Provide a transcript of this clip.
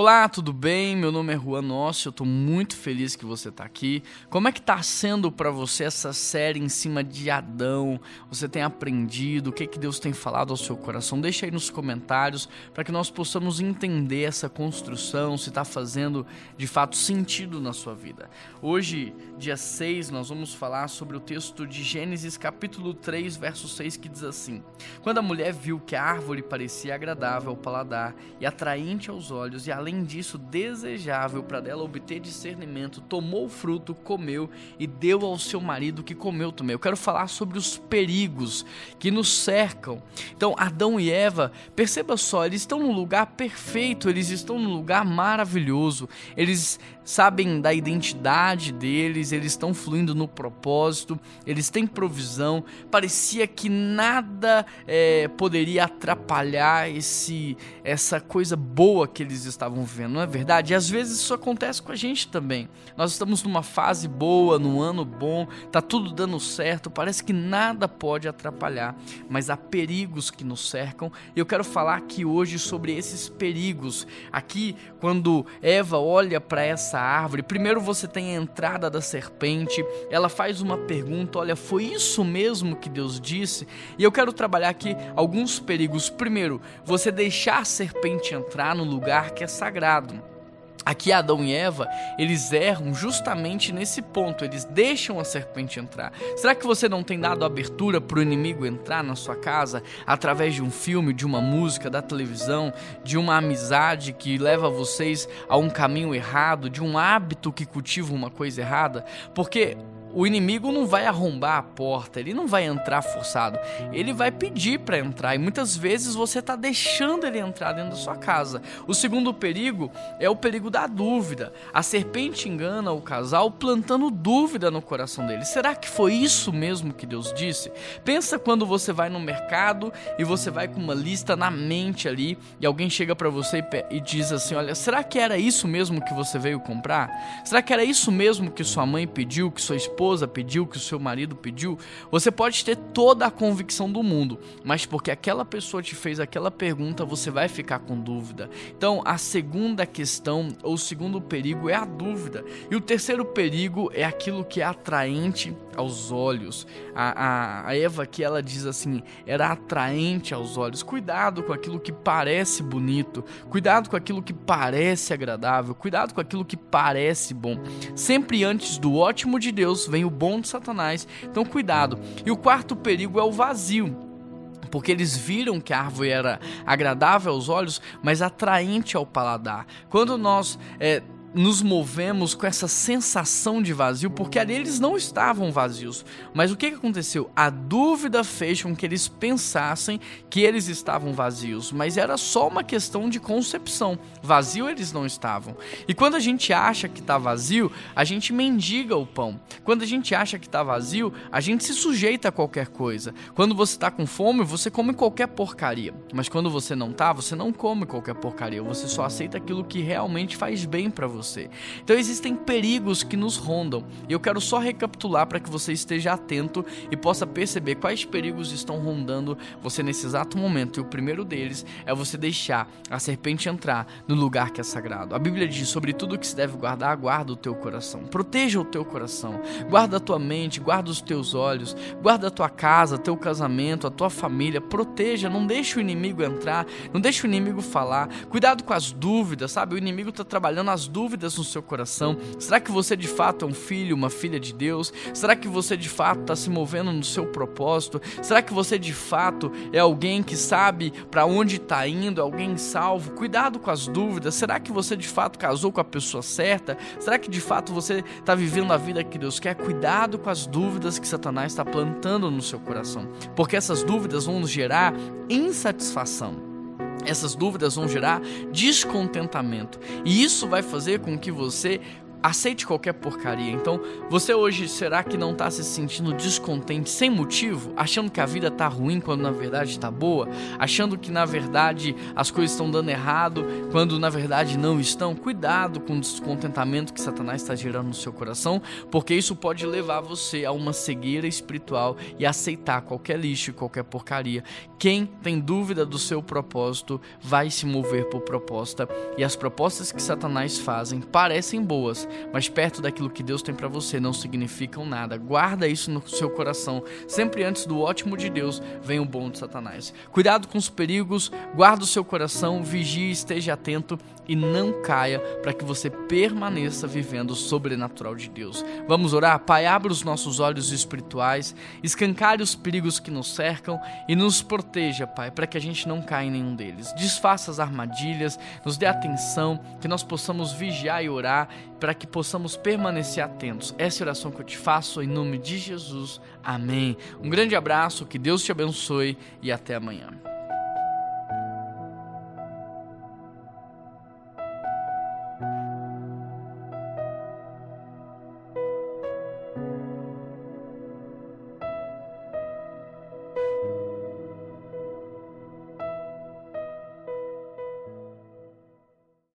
Olá, tudo bem? Meu nome é Juan Nosso, eu estou muito feliz que você está aqui. Como é que está sendo para você essa série em cima de Adão? Você tem aprendido? O que, que Deus tem falado ao seu coração? Deixa aí nos comentários para que nós possamos entender essa construção, se está fazendo de fato sentido na sua vida. Hoje, dia 6, nós vamos falar sobre o texto de Gênesis capítulo 3, verso 6, que diz assim: Quando a mulher viu que a árvore parecia agradável ao paladar e atraente aos olhos e além além disso, desejável para dela obter discernimento, tomou o fruto, comeu e deu ao seu marido que comeu também. Eu quero falar sobre os perigos que nos cercam. Então, Adão e Eva, perceba só, eles estão num lugar perfeito, eles estão num lugar maravilhoso, eles sabem da identidade deles, eles estão fluindo no propósito, eles têm provisão. Parecia que nada é, poderia atrapalhar esse, essa coisa boa que eles estavam estavam vivendo, não é verdade? E às vezes isso acontece com a gente também. Nós estamos numa fase boa, num ano bom, tá tudo dando certo, parece que nada pode atrapalhar, mas há perigos que nos cercam. E eu quero falar aqui hoje sobre esses perigos. Aqui, quando Eva olha para essa árvore, primeiro você tem a entrada da serpente, ela faz uma pergunta: olha, foi isso mesmo que Deus disse? E eu quero trabalhar aqui alguns perigos. Primeiro, você deixar a serpente entrar no lugar que é sagrado. Aqui Adão e Eva, eles erram justamente nesse ponto, eles deixam a serpente entrar. Será que você não tem dado abertura para o inimigo entrar na sua casa através de um filme, de uma música, da televisão, de uma amizade que leva vocês a um caminho errado, de um hábito que cultiva uma coisa errada? Porque o inimigo não vai arrombar a porta, ele não vai entrar forçado, ele vai pedir para entrar e muitas vezes você está deixando ele entrar dentro da sua casa. O segundo perigo é o perigo da dúvida. A serpente engana o casal plantando dúvida no coração dele. Será que foi isso mesmo que Deus disse? Pensa quando você vai no mercado e você vai com uma lista na mente ali e alguém chega para você e diz assim: Olha, será que era isso mesmo que você veio comprar? Será que era isso mesmo que sua mãe pediu, que sua esposa esposa pediu, que o seu marido pediu, você pode ter toda a convicção do mundo, mas porque aquela pessoa te fez aquela pergunta, você vai ficar com dúvida. Então, a segunda questão, ou o segundo perigo é a dúvida. E o terceiro perigo é aquilo que é atraente aos olhos. A, a, a Eva que ela diz assim, era atraente aos olhos. Cuidado com aquilo que parece bonito, cuidado com aquilo que parece agradável, cuidado com aquilo que parece bom. Sempre antes do ótimo de Deus vem o bom de Satanás. Então cuidado. E o quarto perigo é o vazio porque eles viram que a árvore era agradável aos olhos, mas atraente ao paladar. Quando nós é, nos movemos com essa sensação de vazio, porque ali eles não estavam vazios. Mas o que aconteceu? A dúvida fez com que eles pensassem que eles estavam vazios, mas era só uma questão de concepção. Vazio eles não estavam. E quando a gente acha que está vazio, a gente mendiga o pão. Quando a gente acha que está vazio, a gente se sujeita a qualquer coisa. Quando você está com fome, você come qualquer porcaria. Mas quando você não está, você não come qualquer porcaria. Você só aceita aquilo que realmente faz bem para você você. Então existem perigos que nos rondam. E eu quero só recapitular para que você esteja atento e possa perceber quais perigos estão rondando você nesse exato momento. E o primeiro deles é você deixar a serpente entrar no lugar que é sagrado. A Bíblia diz: sobre tudo que se deve guardar, guarda o teu coração. Proteja o teu coração. Guarda a tua mente, guarda os teus olhos, guarda a tua casa, teu casamento, a tua família. Proteja, não deixe o inimigo entrar, não deixe o inimigo falar. Cuidado com as dúvidas, sabe? O inimigo está trabalhando as dúvidas dúvidas no seu coração? Será que você de fato é um filho, uma filha de Deus? Será que você de fato está se movendo no seu propósito? Será que você de fato é alguém que sabe para onde está indo, é alguém salvo? Cuidado com as dúvidas. Será que você de fato casou com a pessoa certa? Será que de fato você está vivendo a vida que Deus quer? Cuidado com as dúvidas que Satanás está plantando no seu coração, porque essas dúvidas vão nos gerar insatisfação essas dúvidas vão gerar descontentamento. E isso vai fazer com que você aceite qualquer porcaria. Então, você hoje será que não está se sentindo descontente sem motivo, achando que a vida está ruim quando na verdade está boa, achando que na verdade as coisas estão dando errado quando na verdade não estão? Cuidado com o descontentamento que Satanás está gerando no seu coração, porque isso pode levar você a uma cegueira espiritual e aceitar qualquer lixo, qualquer porcaria. Quem tem dúvida do seu propósito vai se mover por proposta e as propostas que Satanás fazem parecem boas, mas perto daquilo que Deus tem para você não significam nada. Guarda isso no seu coração. Sempre antes do ótimo de Deus vem o bom de Satanás. Cuidado com os perigos, guarda o seu coração, vigie, esteja atento e não caia para que você permaneça vivendo o sobrenatural de Deus. Vamos orar? Pai, abra os nossos olhos espirituais, escancare os perigos que nos cercam e nos proteja, Pai, para que a gente não caia em nenhum deles. Desfaça as armadilhas, nos dê atenção, que nós possamos vigiar e orar para que possamos permanecer atentos. Essa é oração que eu te faço em nome de Jesus. Amém. Um grande abraço, que Deus te abençoe e até amanhã.